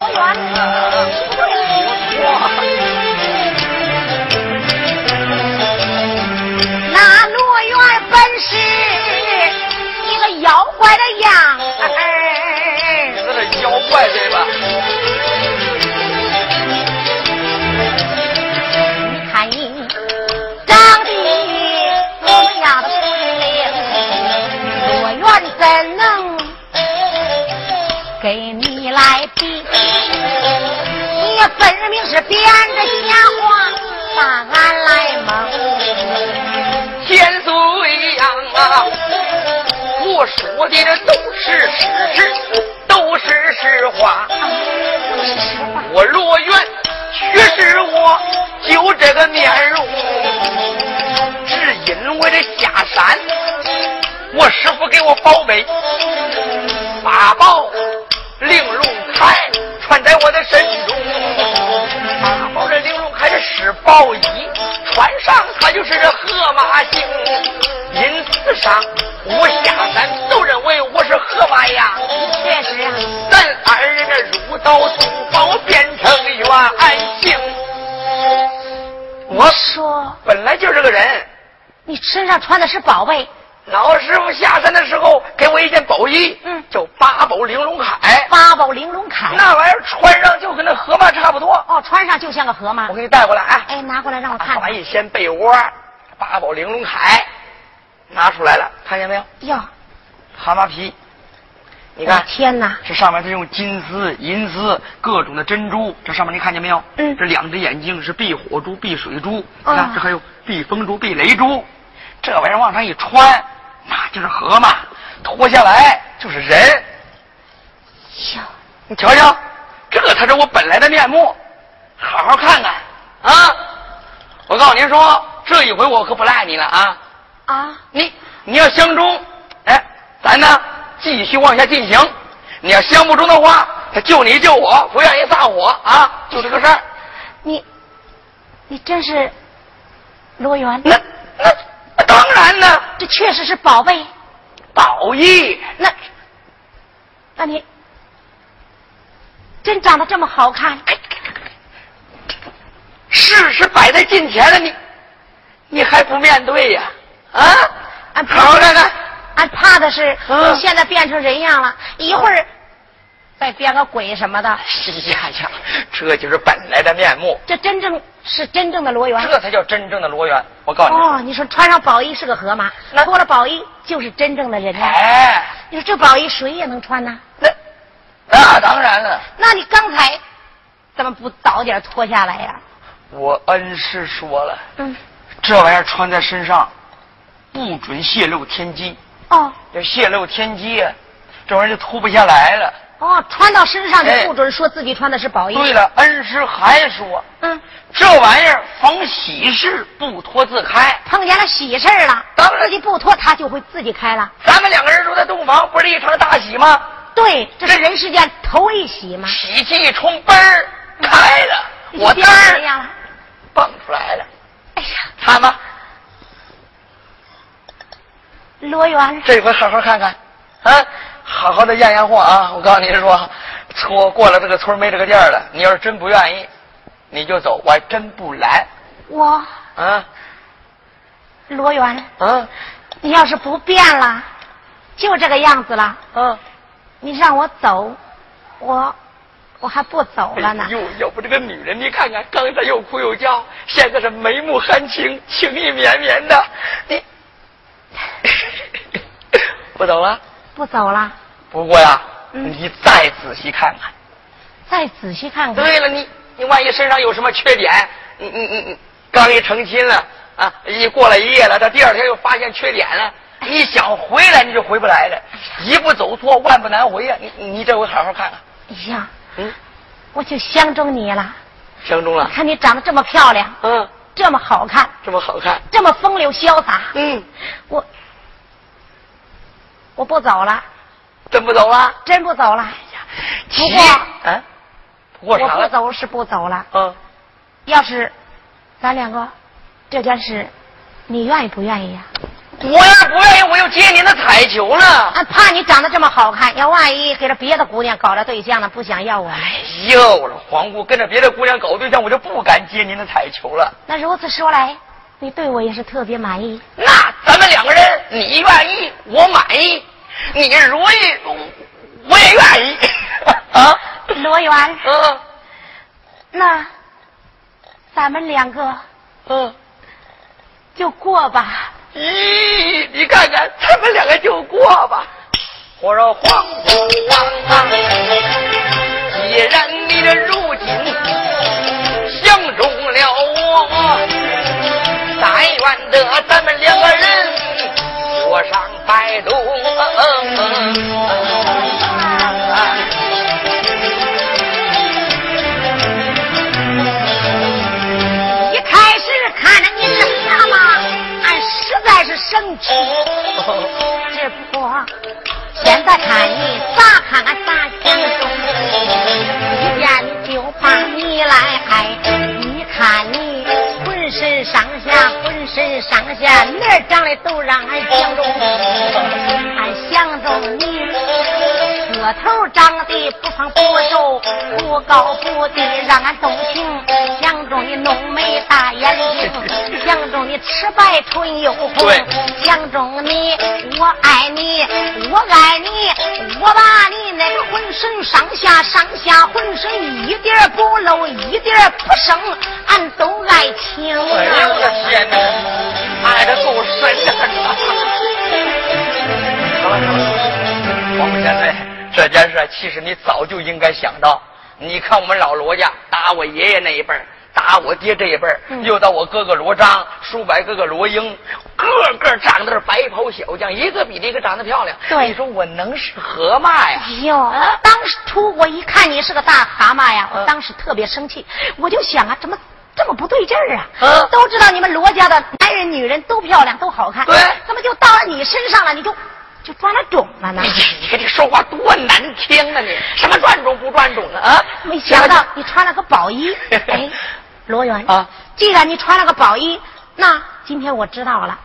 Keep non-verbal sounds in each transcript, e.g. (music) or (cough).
那分明是编着瞎话，把俺来蒙。千岁呀啊！我说的这都是事实，都是实话。我罗元确实我就这个面容，只因为这下山，我师傅给我宝贝八宝玲珑铠穿在我的身中，是施宝衣，穿上它就是这河马星。因此上我下山都认为我是河马呀。确实啊，咱二人这入道通宝变成冤情。我说本来就是个人，你身上穿的是宝贝。老师傅下山的时候给我一件宝衣，嗯，叫八宝玲珑铠。八宝玲珑铠，那玩意儿穿上就跟那河马差不多。哦，穿上就像个河马。我给你带过来啊！哎，拿过来让我看。河马一掀被窝，八宝玲珑铠拿出来了，看见没有？哟，蛤蟆皮，你看，天哪！这上面是用金丝、银丝各种的珍珠，这上面你看见没有？嗯。这两只眼睛是避火珠、避水珠，你看这还有避风珠、避雷珠，这玩意儿往上一穿。那就是河嘛，脱下来就是人。哟，你瞧瞧，这才是我本来的面目。好好看看啊！我告诉您说，这一回我可不赖你了啊！啊，你你要相中，哎，咱呢继续往下进行；你要相不中的话，他救你救我，不愿意撒火啊！就这个事儿。你，你真是罗元？那那。当然了，这确实是宝贝，宝玉。那，那你真长得这么好看？事实摆在近前了，你你还不面对呀？啊，俺好好看看。俺怕的是你现在变成人样了，一会儿再变个鬼什么的。哎呀呀，这就是本来的面目。这真正是真正的罗元，这才叫真正的罗元。我告诉你，哦，你说穿上宝衣是个河马，脱了宝衣就是真正的人呢。哎，你说这宝衣谁也能穿呢？那那当然了。那你刚才怎么不早点脱下来呀？我恩师说了，嗯，这玩意儿穿在身上不准泄露天机。哦，要泄露天机，这玩意儿就脱不下来了。哦，穿到身上就不准说自己穿的是宝衣。对了，恩师还说，嗯，这玩意儿逢喜事不脱自开。碰见了喜事了，当然自己不脱，他就会自己开了。咱们两个人住在洞房，不是一场大喜吗？对，这是人世间头一喜嘛。喜气一冲，嘣儿开了，我变儿蹦出来了。哎呀，看吧，罗元，这回好好看看，啊，好好的验验货啊！我告诉你说，错过了这个村没这个店了。你要是真不愿意，你就走，我还真不拦。我啊罗元，啊你要是不变了，就这个样子了，啊！你让我走，我我还不走了呢哎。呦，要不这个女人，你看看，刚才又哭又叫，现在是眉目含情，情意绵绵的。你 (laughs) 不走了？不走了，不过呀，嗯你再仔细看看。再仔细看看。对了，你你万一身上有什么缺点，你你你你刚一成亲了啊，一过了一夜了，他第二天又发现缺点了，你想回来你就回不来了，一步走错万不难回呀！你你这回好好看看，哎呀，嗯，我就相中你了。相中了，看你长得这么漂亮，嗯，这么好看，这么好看，这么风流潇洒，嗯，我我不走了，真不走了？真不走了。不不过啊，不过啥我不？走是不走了。嗯，要是咱两个这件事，你愿意不愿意呀、我要是不愿意，我又接您的彩球了。俺怕你长得这么好看，要万一给这别的姑娘搞了对象了，不想要我。哎呦，我说皇姑跟着别的姑娘搞对象，我就不敢接您的彩球了。那如此说来，你对我也是特别满意。那咱们两个人，你愿意，我满意；你如意，我也愿意。(laughs) 啊，罗元，嗯那咱们两个嗯。就过吧。咦，你看看，咱们两个就过吧。我说皇姑王啊，既然你这如今相中了我，但愿得咱们两个人过上白头。一开始看着你这蛤蟆，俺实在是生气。只不过现在看你咋看俺咋想上下哪儿长的都让俺相中，俺相中你。个头长得不胖不瘦，不高不低，让俺动情。(laughs) 相中你浓眉大眼睛，相中你齿白唇又红，相中你我爱你，我爱你，我把你那个浑身上下上下浑身一点不漏，一点不剩，俺都爱情。哎呀，我的天哪，爱的够深的。事其实你早就应该想到。你看我们老罗家，打我爷爷那一辈儿打我爹这一辈嗯、又到我哥哥罗章、叔伯哥哥罗英，个个长得是白袍小将，一个比一个长得漂亮。对，你说我能是河马呀？哎呦，当初我一看你是个大蛤蟆呀，我当时特别生气，我就想啊，怎么这么不对劲儿啊？嗯，都知道你们罗家的男人、女人都漂亮，都好看，对，怎么就到了你身上了，你就？就钻了种了呢！你你看你说话多难听啊！你什么转种不转种啊？啊！没想到你穿了个宝衣，哎，罗元啊！既然你穿了个宝衣，那今天我知道了。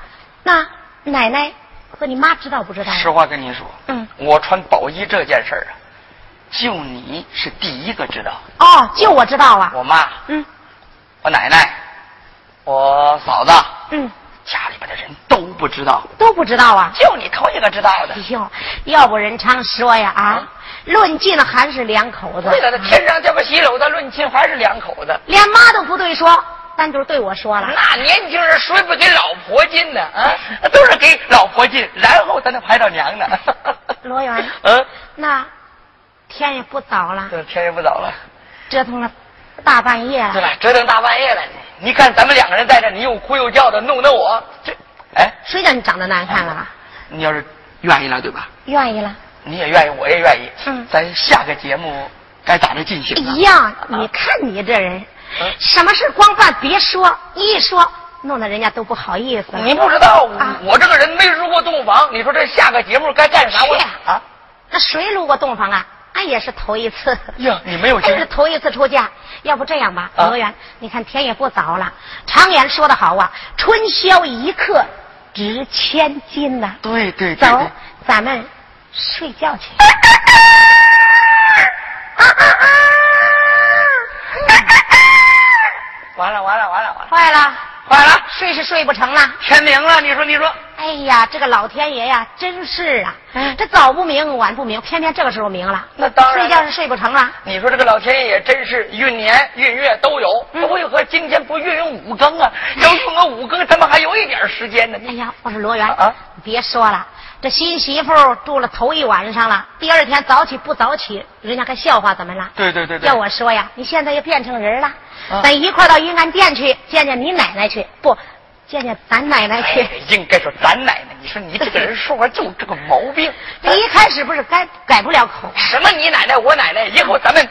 那奶奶和你妈知道不知道？实话跟你说，嗯，我穿宝衣这件事儿啊，就你是第一个知道。哦，就我知道啊。我妈，嗯，我奶奶，我嫂子，嗯。家里边的人都不知道，都不知道啊，就你头一个知道的。哎呦，要不人常说呀啊，论尽还是两口子。对了，那天上掉个西楼的，论尽还是两口子。连妈都不对说，单独对我说了。那年轻人谁不给老婆进呢？啊，都是给老婆进，然后才能排到娘呢。罗 (laughs) 元，嗯，那天也不早了。对，天也不早了，折腾了大半夜了。对吧，折腾大半夜了。你看咱们两个人在这，你又哭又叫的，弄得我这，哎，谁叫你长得难看了？啊、你要是愿意了，对吧？愿意了。你也愿意，我也愿意。嗯，咱下个节目该咋着进行？一样。你看你这人，啊、什么事光办别说，一说弄得人家都不好意思。你不知道，啊、我这个人没入过洞房。你说这下个节目该干啥？我啊，那谁入过洞房啊？俺也是头一次呀，你没有 (laughs) 经是头一次出嫁。要不这样吧，罗元，你看天也不早了，常言说得好啊，春宵一刻值千金呐。对对走，咱们睡觉去。啊啊啊完了完了完了完了！坏了坏了！睡是睡不成了，天明了，你说你说。哎呀，这个老天爷呀，真是啊！嗯、这早不明晚不明，偏偏这个时候明了。那当然，睡觉是睡不成了。你说这个老天爷也真是运年运月都有，嗯、为何今天不运用五更啊？要用个五更，咱们还有一点时间呢。哎呀，我说罗元啊，别说了，这新媳妇住了头一晚上了，第二天早起不早起，人家还笑话咱们了。对对对对。要我说呀，你现在又变成人了，啊、咱一块到云安店去见见你奶奶去，不。见见咱奶奶去、哎，应该说咱奶奶。你说你这个人说话就这个毛病。(laughs) 你一开始不是改改不了口。什么你奶奶我奶奶，以后咱们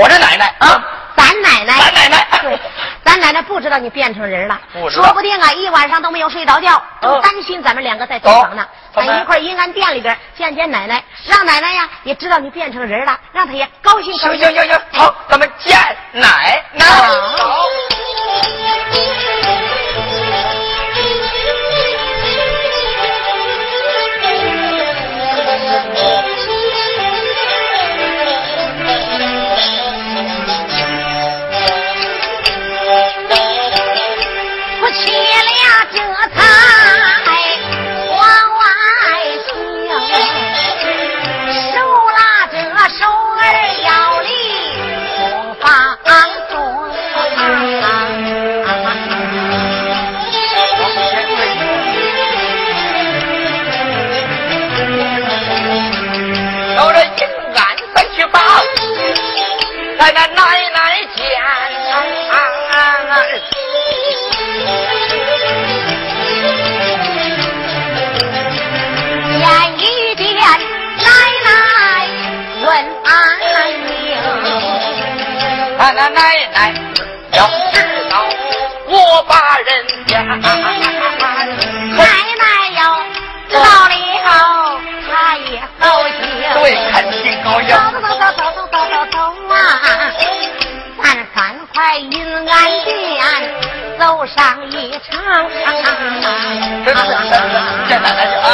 我这奶奶啊，咱奶奶，咱奶奶，对，咱奶奶不知道你变成人了，不说不定啊一晚上都没有睡着觉，都担心咱们两个在洞房呢。咱一块阴暗店里边见见奶奶，让奶奶呀也知道你变成人了，让她也高兴高兴。行行行，好，咱们见奶奶。好。奶奶要知道我把人家，奶奶要知道了，她也高兴。对，肯定高兴。走走走走走走走走啊！咱赶快云安殿走上一场。这这这这，见奶奶去啊！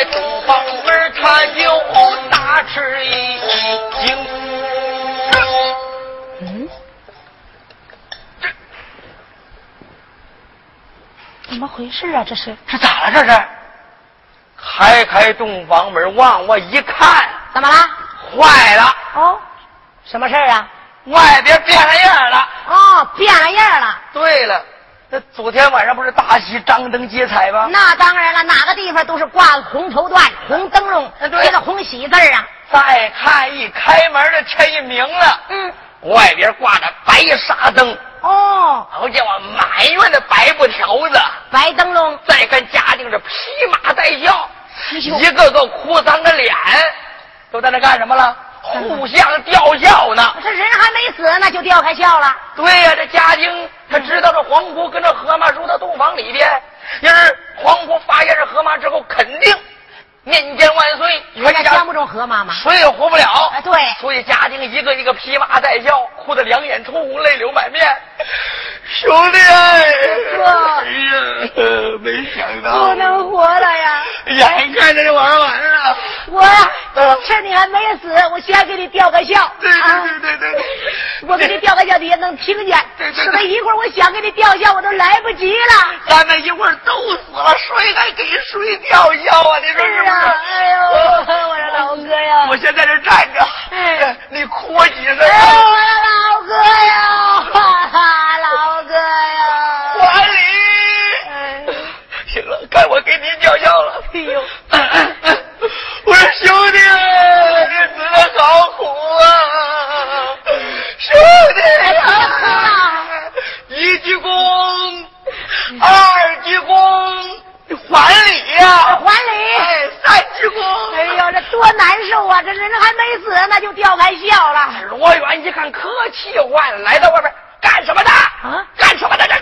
开开东房门，他就大吃一惊。嗯，怎么回事啊？这是这咋了？这是？开开洞房门，往我一看，怎么了？坏了！哦，什么事儿啊？外边变了样了。哦，变了样了。对了，那昨天晚上不是大喜张灯结彩吗？那当然了，哪个地方都是挂红绸缎、红灯笼，对写的红喜字儿啊。再看一开门的天一明了，嗯，外边挂着白纱灯，哦，好家伙，满院的白布条子。白灯笼，再看家丁是披麻戴孝，一个个哭丧着脸，都在那干什么了？互相吊孝呢。这人还没死呢，就吊开孝了。对呀、这家丁他知道这黄姑跟这河马入到洞房里边，因而黄姑发现是河马之后，肯定面见万岁，人家全家相不中河妈妈。谁也活不了。哎，对，所以家丁一个一个披麻戴孝，哭得两眼通红，泪流满面。兄弟，哥哎呀，没想到，不能活了呀！眼看着就玩完了。我呀，趁你还没死，我先给你吊个孝。对啊对对对对，(laughs) 我给你吊个孝，你也能听见。对对一会儿我想给你吊孝，我都来不及了。咱们一会儿都死了，谁还给谁吊孝啊？你说是不是？啊，哎呦，我的老哥呀！我先在这站着，哎你哭我几声哎啊？呦，我的老哥呀，哈哈，老哥呀！还礼。哎行了，该我给你吊孝了。哎呦，我说兄弟，日子的好苦啊！兄弟呀，一鞠躬，二鞠躬，还礼呀、还礼！哎，三鞠躬。哎呦，这多难受啊！这人还没死那，就掉开笑了。罗元一看，可气坏了，来到外边干什么的？啊干什么的？这是？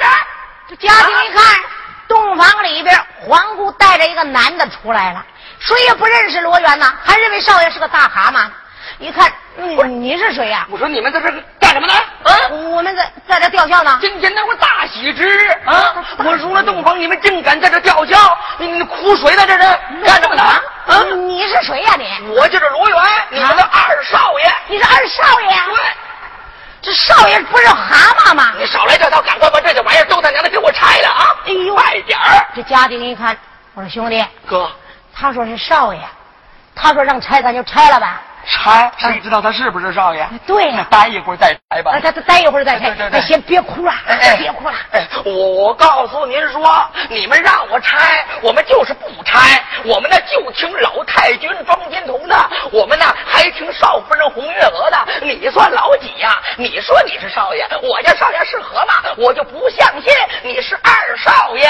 这家庭一看，洞房里边皇姑带着一个男的出来了，谁也不认识罗元呐，还认为少爷是个大蛤蟆。一看，嗯，你是谁呀、我说你们在这干什么呢？啊！我们在在这吊孝呢。今天那我大喜之日啊！我入了洞房，你们竟敢在这吊孝？你你哭谁呢？这是干什么呢？啊！你是谁呀、你？我就是罗元，你们的二少爷。你是二少爷？对，这少爷不是蛤蟆吗？你少来这套，赶快把这些玩意儿都他娘的给我拆了啊！哎呦快点儿！这家丁一看，我说兄弟，哥，他说是少爷，他说让拆咱就拆了吧。拆？谁知道他是不是少爷？对呀、待一会儿再拆吧啊，。他他待一会儿再拆对对，对哎先别哭了，哎别哭了。哎，我我告诉您说，你们让我拆，我们就是不拆。我们呢就听老太君庄金童的，我们呢还听少夫人红月娥的。你算老几呀、你说你是少爷，我家少爷是河马，我就不相信你是二少爷。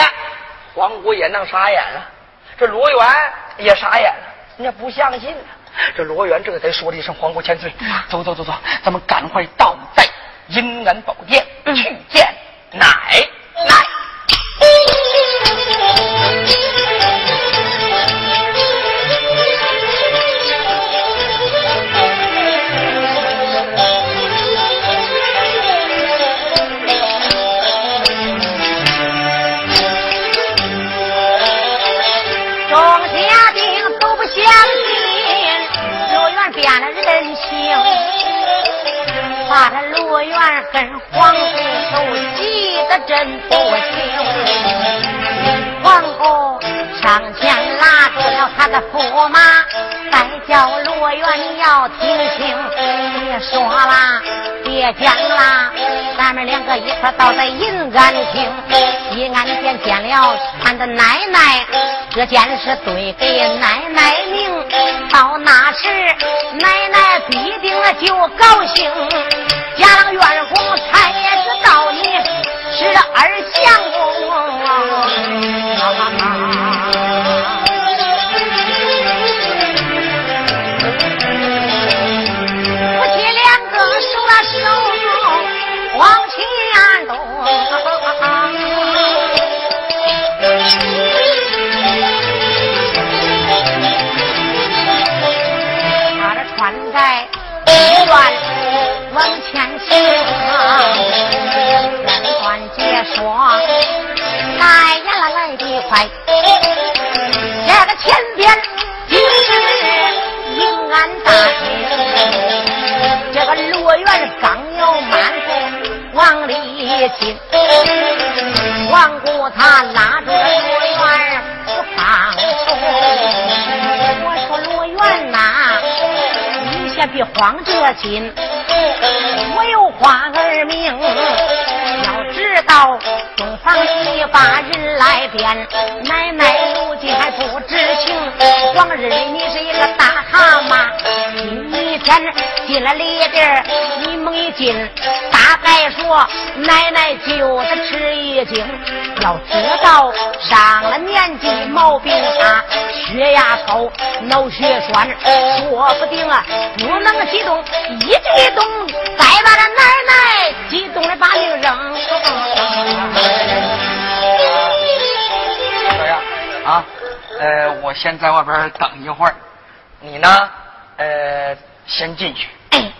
黄姑也弄傻眼了，这罗元也傻眼了，人家不相信呢。这罗元这才说了一声“皇姑千岁”，走走走走，咱们赶快到在阴南宝殿去见奶急得真不行。皇后上前拉住了他的驸马，再叫罗元你要听清，别说啦，别讲啦，咱们两个一块到在银安厅，一安间见了俺的奶奶，这件事对给奶奶明，到那时奶奶必定就高兴，家郎院红才也知道你是二相公啊。你先别慌着心。我有花儿命，要知道东方西把人来变，奶奶如今还不知情。往日里你是一个大蛤蟆，今天进了里边，你猛一进，大概说奶奶就得吃一惊。要知道上了年纪毛病大，血压高，脑血栓，说不定啊不能激动，一激动。再把这奶奶激动的把命扔。小样啊，呃，我先在外边等一会儿，你呢，呃，先进去。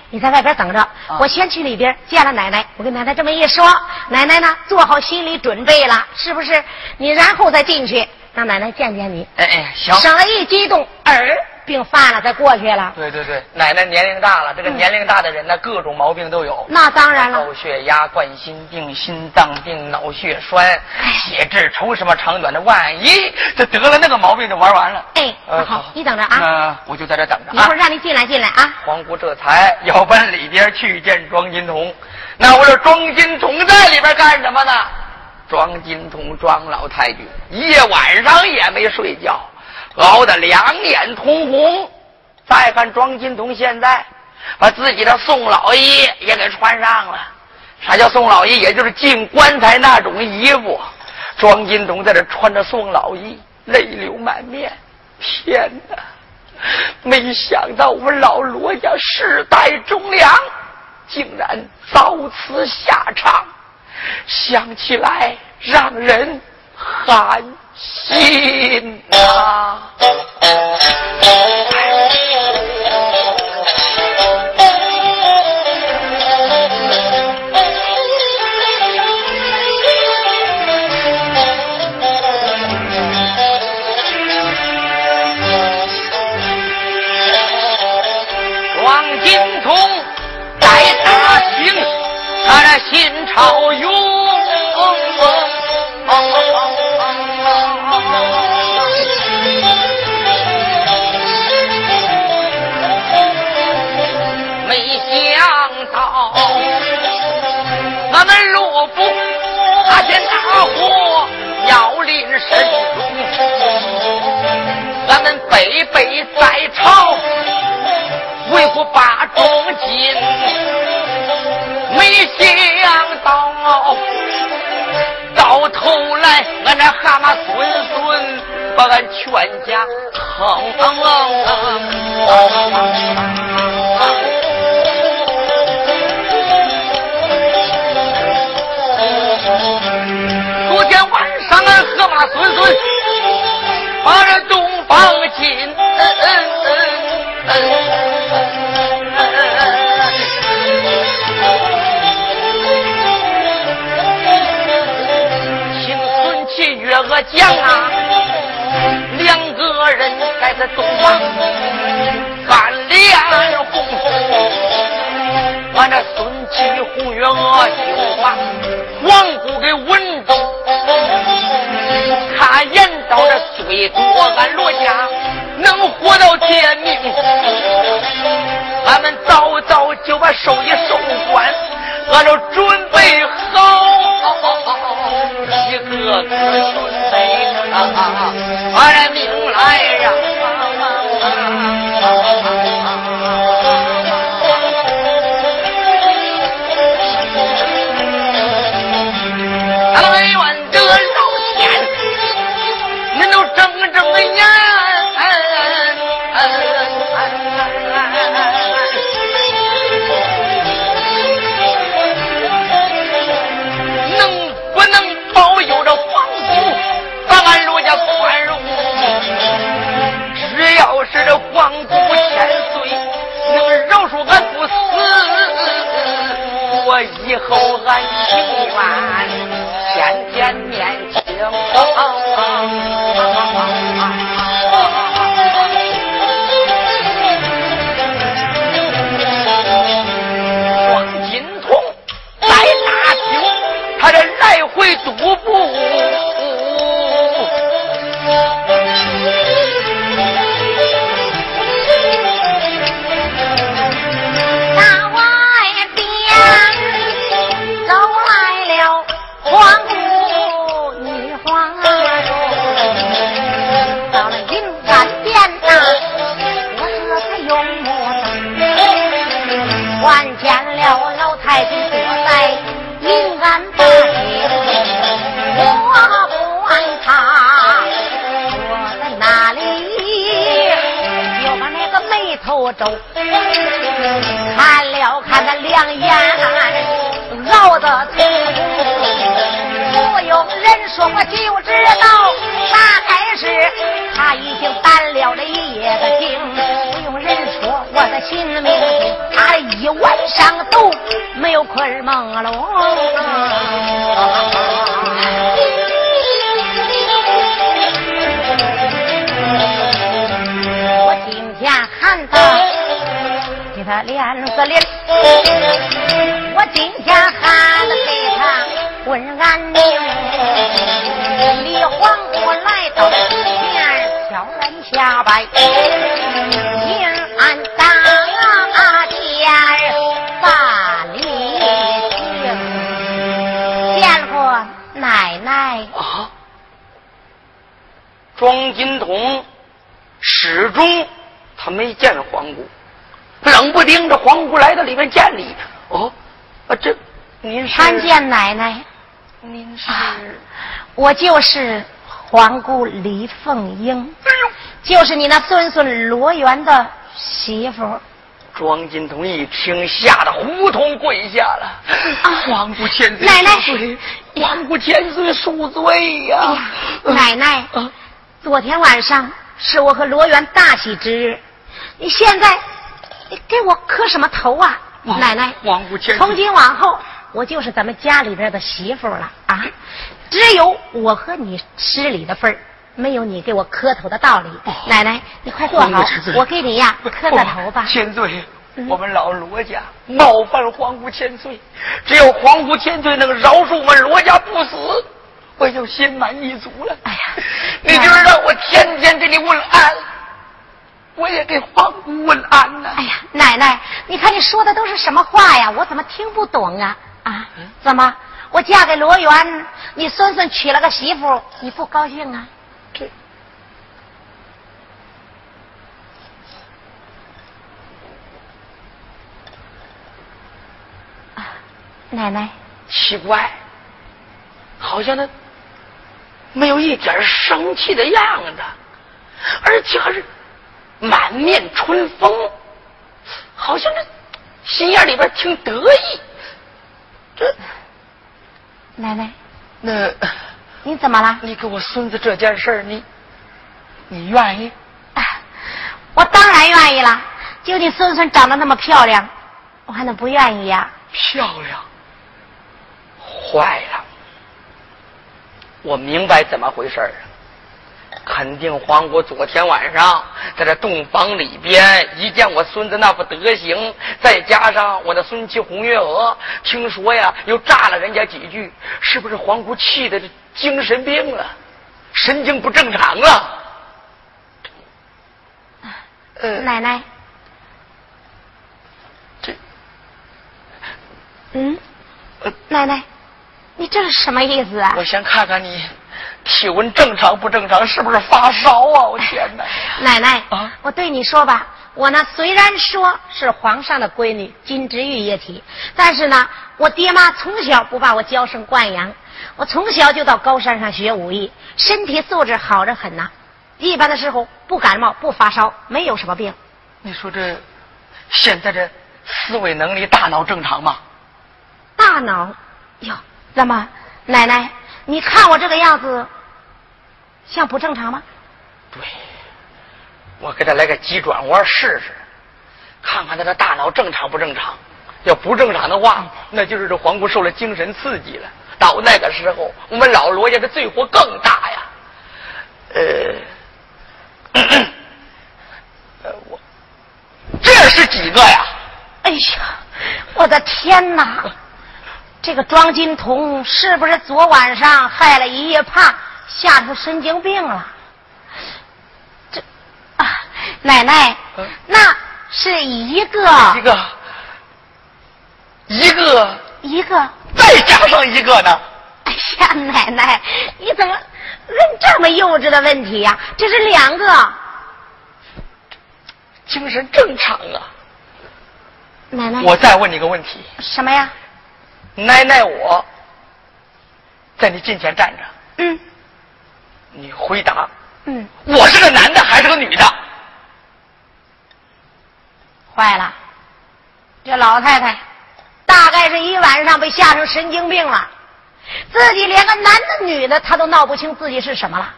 哎，你在外边等着，我先去里边见了奶奶。我跟奶奶这么一说，奶奶呢做好心理准备了，是不是？你然后再进去，让奶奶见见你。哎哎，行。省了一激动，儿。病犯了，再过去了。对对对，奶奶年龄大了，这个年龄大的人呢，各种毛病都有。那当然了，高血压、冠心病、心脏病、脑血栓、血脂抽什么长短的，万一这得了那个毛病就玩完了。哎，好，你等着啊。那我就在这等着。一会儿让你进来进来啊。皇姑这才要奔里边去见庄金童。那我说庄金童在里边干什么呢？庄金童庄老太君一夜晚上也没睡觉。熬得两眼通红，再看庄金童现在把自己的宋老衣也给穿上了。啥叫宋老衣？也就是进棺材那种衣服。庄金童在这穿着宋老衣，泪流满面。天哪！没想到我们老罗家世代忠良，竟然遭此下场。想起来让人寒。心啊！干脸红，俺这孙七红月娥就把皇姑给稳住。他言到这最多，俺罗家能活到天明，俺们早早就把寿衣收官，俺都准备好，一个个准备俺命来呀！以后俺他脸色脸，我今天喊了给他问安宁。李皇姑来到前，悄然下拜，迎安大殿把礼行，见过奶奶。啊，庄金童始终他没见皇姑。冷不丁的皇姑来到里面见你，哦，啊这，您是参见奶奶。您是，我就是皇姑李凤英，哎就是你那孙孙罗元的媳妇。庄金童一听，吓得胡同跪下了。啊皇姑千岁奶奶，皇姑千岁恕罪呀！奶奶，昨天晚上是我和罗元大喜之日，你现在。你给我磕什么头啊，奶奶！从今往后，我就是咱们家里边的媳妇了啊！只有我和你失礼的份儿，没有你给我磕头的道理。奶奶，你快坐好，我给你呀磕个头吧。千岁，我们老罗家冒犯皇姑千岁，只有皇姑千岁能饶恕我们罗家不死，我就心满意足了。哎呀，你就是让我天天给你问安。我也给皇姑问安呢。哎呀，奶奶，你看你说的都是什么话呀？我怎么听不懂啊？啊？怎么？我嫁给罗元，你孙孙娶了个媳妇，你不高兴啊？这啊，奶奶，奇怪，好像他没有一点生气的样子，而且还是。满面春风，好像这心眼里边挺得意。这奶奶，那你怎么了？你给我孙子这件事你你愿意？我当然愿意了。就你孙孙长得那么漂亮，我还能不愿意呀？漂亮，坏了，我明白怎么回事了。肯定皇姑昨天晚上在这洞房里边一见我孙子那副德行，再加上我的孙妻红月娥，听说呀又炸了人家几句，是不是皇姑气的这精神病了，神经不正常了？呃，奶奶，这，嗯，奶奶，你这是什么意思啊？我先看看你体温正常不正常，是不是发烧啊？我天哪！(laughs) 奶奶，啊我对你说吧，我呢虽然说是皇上的闺女，金枝玉叶体，但是呢，我爹妈从小不把我娇生惯养，我从小就到高山上学武艺，身体素质好着很呐。一般的时候不感冒不发烧，没有什么病。你说这现在这思维能力、大脑正常吗？大脑，哟，那么，奶奶，你看我这个样子，像不正常吗？对，我给他来个急转弯试试，看看他的大脑正常不正常。要不正常的话，那就是这皇姑受了精神刺激了。到那个时候，我们老罗家的罪祸更大呀。呃，(coughs) 呃，我这是几个呀？哎呀，我的天哪！这个庄金童是不是昨晚上害了一夜怕，吓出神经病了？这啊，奶奶，嗯那是一个一个，一个，一个。再加上一个呢？哎呀，奶奶，你怎么问这么幼稚的问题呀、这是两个。精神正常啊。奶奶，我再问你个问题，什么呀？奶奶我在你近前站着，嗯你回答，嗯，我是个男的还是个女的？坏了，这老太太大概是一晚上被吓成神经病了，自己连个男的女的她都闹不清自己是什么了。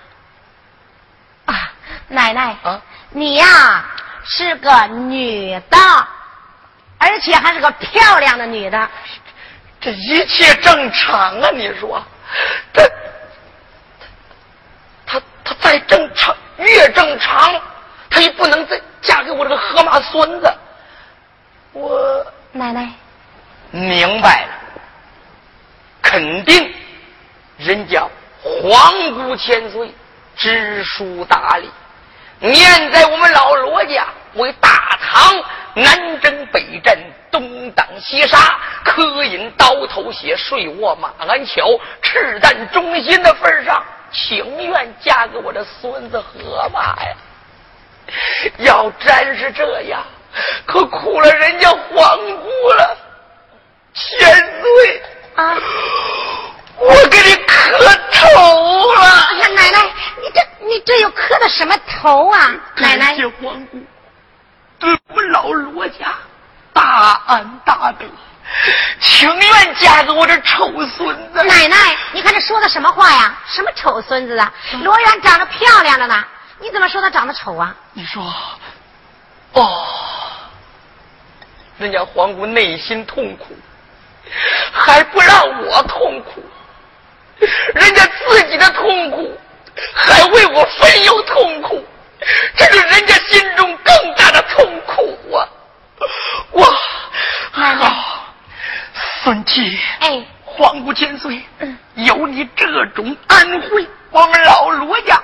啊，奶奶，啊你呀是个女的，而且还是个漂亮的女的。这一切正常啊！你说，这再正常越正常，他也不能再嫁给我这个河马孙子。我奶奶，明白了，肯定人家皇姑千岁，知书达理，念在我们老罗家为大唐南征北战、东挡西杀、科饮刀头血、睡卧马鞍桥、赤胆忠心的份上，情愿嫁给我的孙子河马呀。要真是这样，可苦了人家皇姑了。千岁啊，我给你磕头了。哎呀，奶奶，你这你这又磕的什么头啊？奶奶，谢皇姑对我们老罗家大恩大德，情愿嫁给我这臭孙子。奶奶，你看这说的什么话呀？什么丑孙子啊？罗元长得漂亮着呢，你怎么说他长得丑啊？你说，哦，人家皇姑内心痛苦，还不让我痛苦，人家自己的痛苦，还为我分忧痛苦，这是人家心中更大的痛苦啊！哇，奶奶好，孙七，哎，皇姑千岁，嗯有你这种恩惠，我们老罗家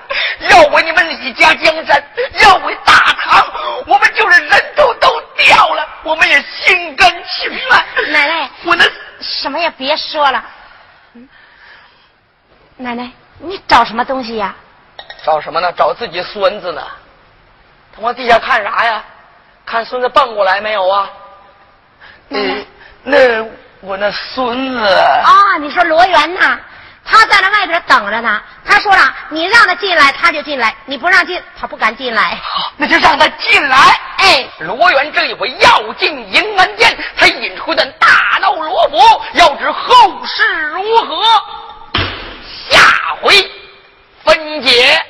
要为你们李家江山，要为大唐，我们就是人头都掉了，我们也心甘情愿。奶奶我能什么也别说了。嗯奶奶，你找什么东西呀？找什么呢？找自己孙子呢？他往地下看啥呀？看孙子蹦过来没有啊？奶奶嗯，那我那孙子啊，你说罗元呐？他在那外边等着呢。他说了，你让他进来，他就进来；你不让进，他不敢进来。好，那就让他进来。哎，罗元这一回要进迎安殿，他引出的大闹罗府，要知后事如何，下回分解。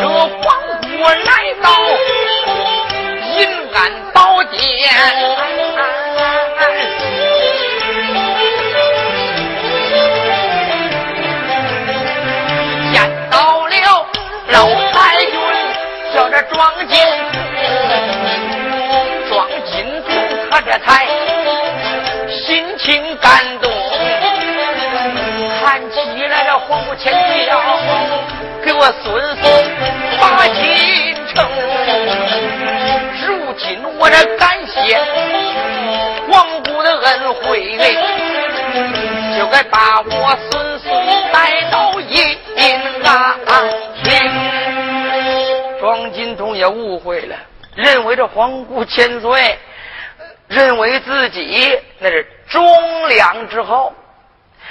这皇姑来到银安宝殿。心情感动，喊起来了黄姑千岁呀，给我孙孙把亲成。如今我这感谢皇姑的恩惠，就该把我孙孙带到银安庄金童也误会了，认为这皇姑千岁，认为自己那是忠良之后，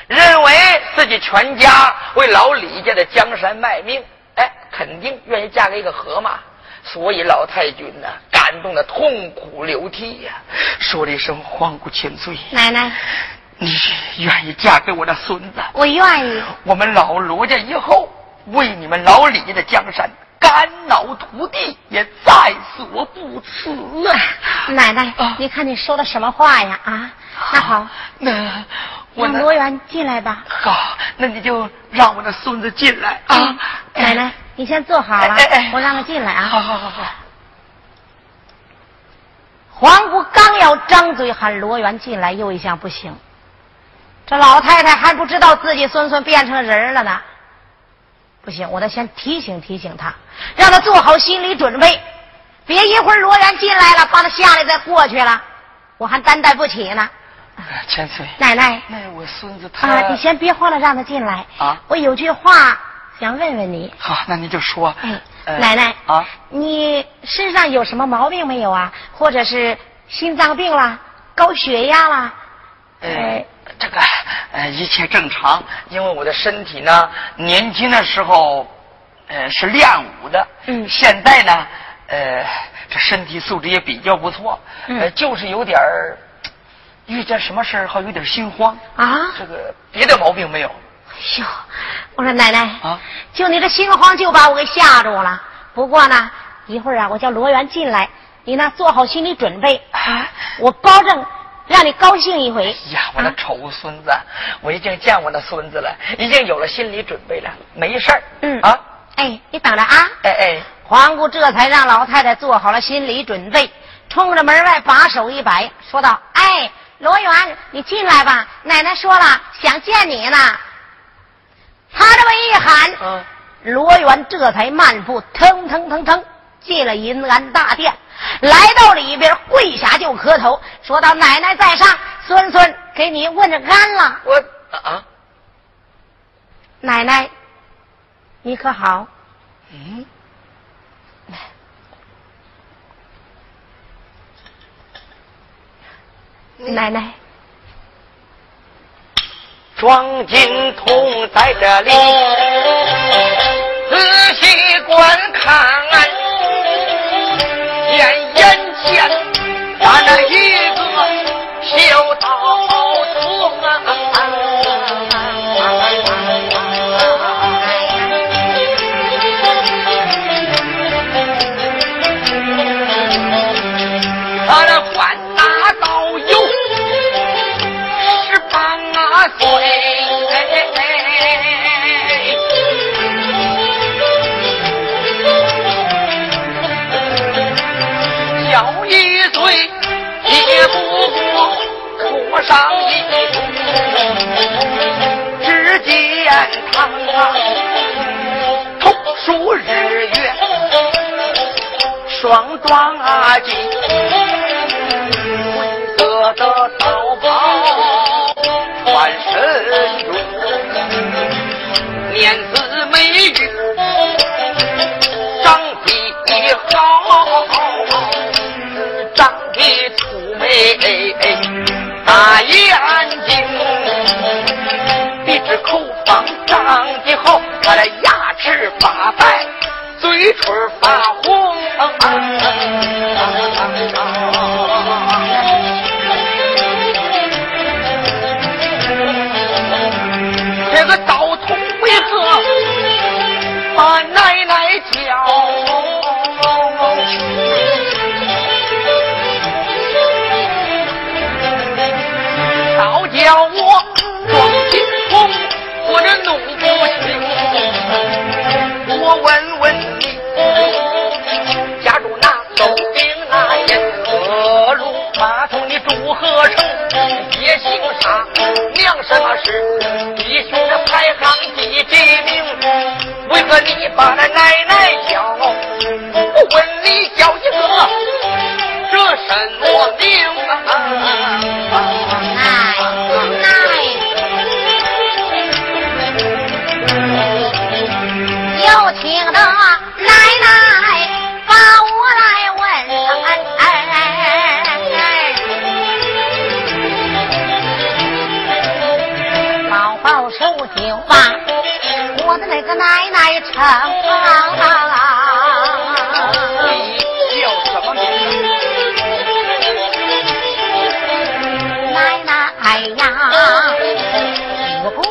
认为自己全家为老李家的江山卖命，哎，肯定愿意嫁给一个河马，所以老太君呢，感动的痛哭流涕呀，说了一声皇姑千岁，奶奶，你愿意嫁给我的孙子？我愿意。我们老罗家以后为你们老李家的江山。肝脑涂地也在所不辞啊！奶奶，你看你说的什么话呀？啊，(laughs) 那好，那让罗元进来吧。好，那你就让我的孙子进来啊！奶奶，你先坐好了，我让他进来啊。好好好好。黄姑刚要张嘴喊罗元进来，又一想不行，这老太太还不知道自己孙孙变成人了呢。不行，我得先提醒提醒他，让他做好心理准备，别一会儿罗元进来了，把他吓得再过去了，我还担待不起呢。千岁，奶奶，那我孙子他……啊，你先别慌了，让他进来啊！我有句话想问问你。好，那你就说。哎，奶奶啊，你身上有什么毛病没有啊？或者是心脏病啦，高血压啦？呃。这个呃一切正常，因为我的身体呢，年轻的时候呃是练武的，嗯，现在呢呃这身体素质也比较不错，呃就是有点儿遇见什么事儿好有点心慌啊，这个别的毛病没有。哎呦，我说奶奶啊，就你这心慌就把我给吓住了。不过呢，一会儿啊我叫罗元进来，你呢做好心理准备啊，我保证。让你高兴一回呀！我那丑孙子，我已经见我那孙子了，已经有了心理准备了，没事儿。嗯啊，哎，你等着啊！哎哎，黄姑这才让老太太做好了心理准备，冲着门外把手一摆，说道：“哎，罗元，你进来吧，奶奶说了，想见你呢。”他这么一喊，罗元这才慢步腾腾腾腾进了银安大殿。来到里边，跪下就磕头，说道：“奶奶在上，孙孙给你问着安了。”我啊，奶奶，你可好？嗯，奶奶，庄金童在这里，仔细观看。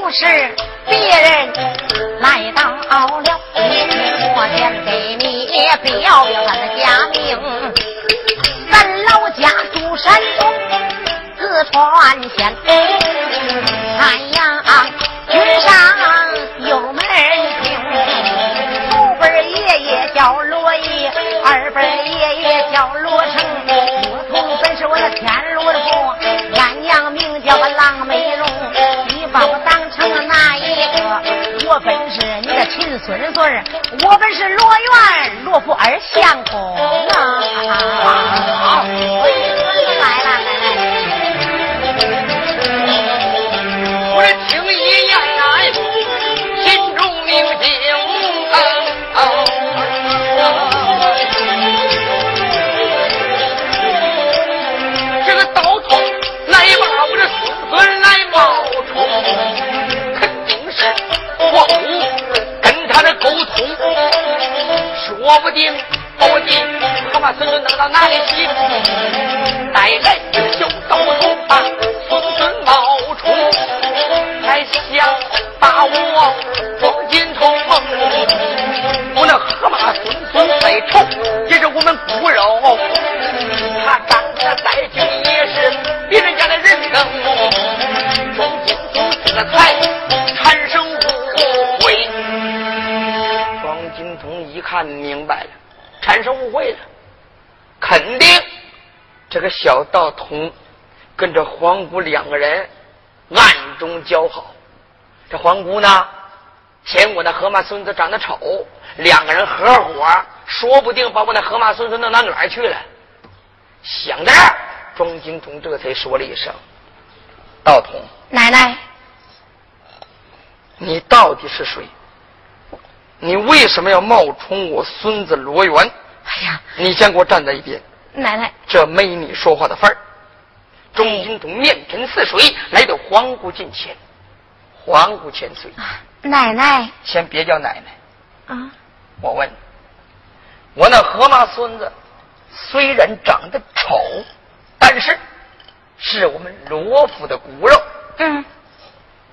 是不是别人来到了？我先给你表表他的家名，咱老家住山东四川县，太阳君上有门庭，祖辈爷爷叫罗毅，二辈爷爷叫罗成，罗通本是我的我本是你的亲孙孙，我本是罗元罗府二相公啊！来了，我这听一言来，心中明镜。这个道童来把我的孙孙来冒充，说不定把我的可把孙孙弄到哪里去，带来小道童啊，孙孙冒充。还想把我装进头梦，我那河马孙孙再丑，也是我们骨肉。他长得再俊，也是别人家的人等。装进头这才看明白了，产生误会了，肯定这个小道童跟着黄姑两个人。暗中交好，这黄姑呢，嫌我那河马孙子长得丑，两个人合伙，说不定把我那河马孙子弄到哪儿去了。想到这儿，庄金童这才说了一声：“道童，奶奶，你到底是谁？你为什么要冒充我孙子罗元？哎呀，你先给我站在一边，奶奶，这没你说话的份儿。”钟金童面沉似水，来到皇姑近前。皇姑千岁，奶奶，先别叫奶奶啊！我问，我那河马孙子虽然长得丑，但是是我们罗府的骨肉。嗯，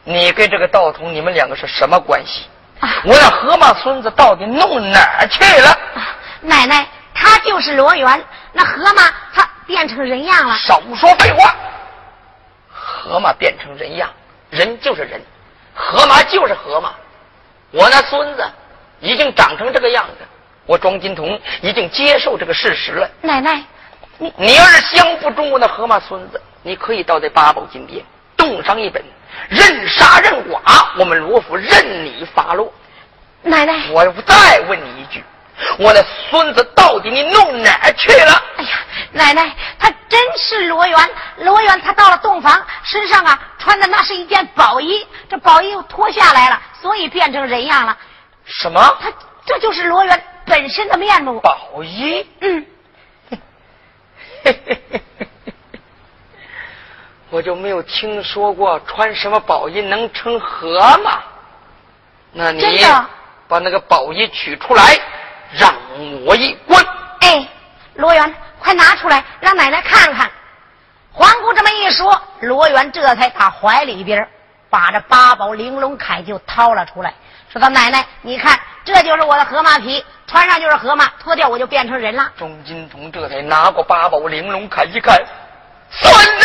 你跟这个道童，你们两个是什么关系？啊、(laughs) 我那河马孙子到底弄哪儿去了？啊、奶奶，他就是罗元，那河马他。变成人样了！少说废话。河马变成人样，人就是人，河马就是河马。我那孙子已经长成这个样子，我庄金童已经接受这个事实了。奶奶，你你要是相不中我那河马孙子，你可以到这八宝金殿动上一本，任杀任剐，我们罗府任你发落。奶奶，我再问你一句。我的孙子到底你弄哪儿去了？哎呀，奶奶，他真是罗元。罗元他到了洞房，身上啊穿的那是一件宝衣，这宝衣又脱下来了，所以变成人样了。什么？他这就是罗元本身的面目。宝衣？嗯。我就没有听说过穿什么宝衣能成河马。那你把那个宝衣取出来。让我一观。哎，罗元，快拿出来，让奶奶看看。皇姑这么一说，罗元这才打怀里边把这八宝玲珑铠就掏了出来，说道：“奶奶，你看，这就是我的河马皮，穿上就是河马，脱掉我就变成人了。”钟金童这才拿过八宝玲珑铠一看，孙子。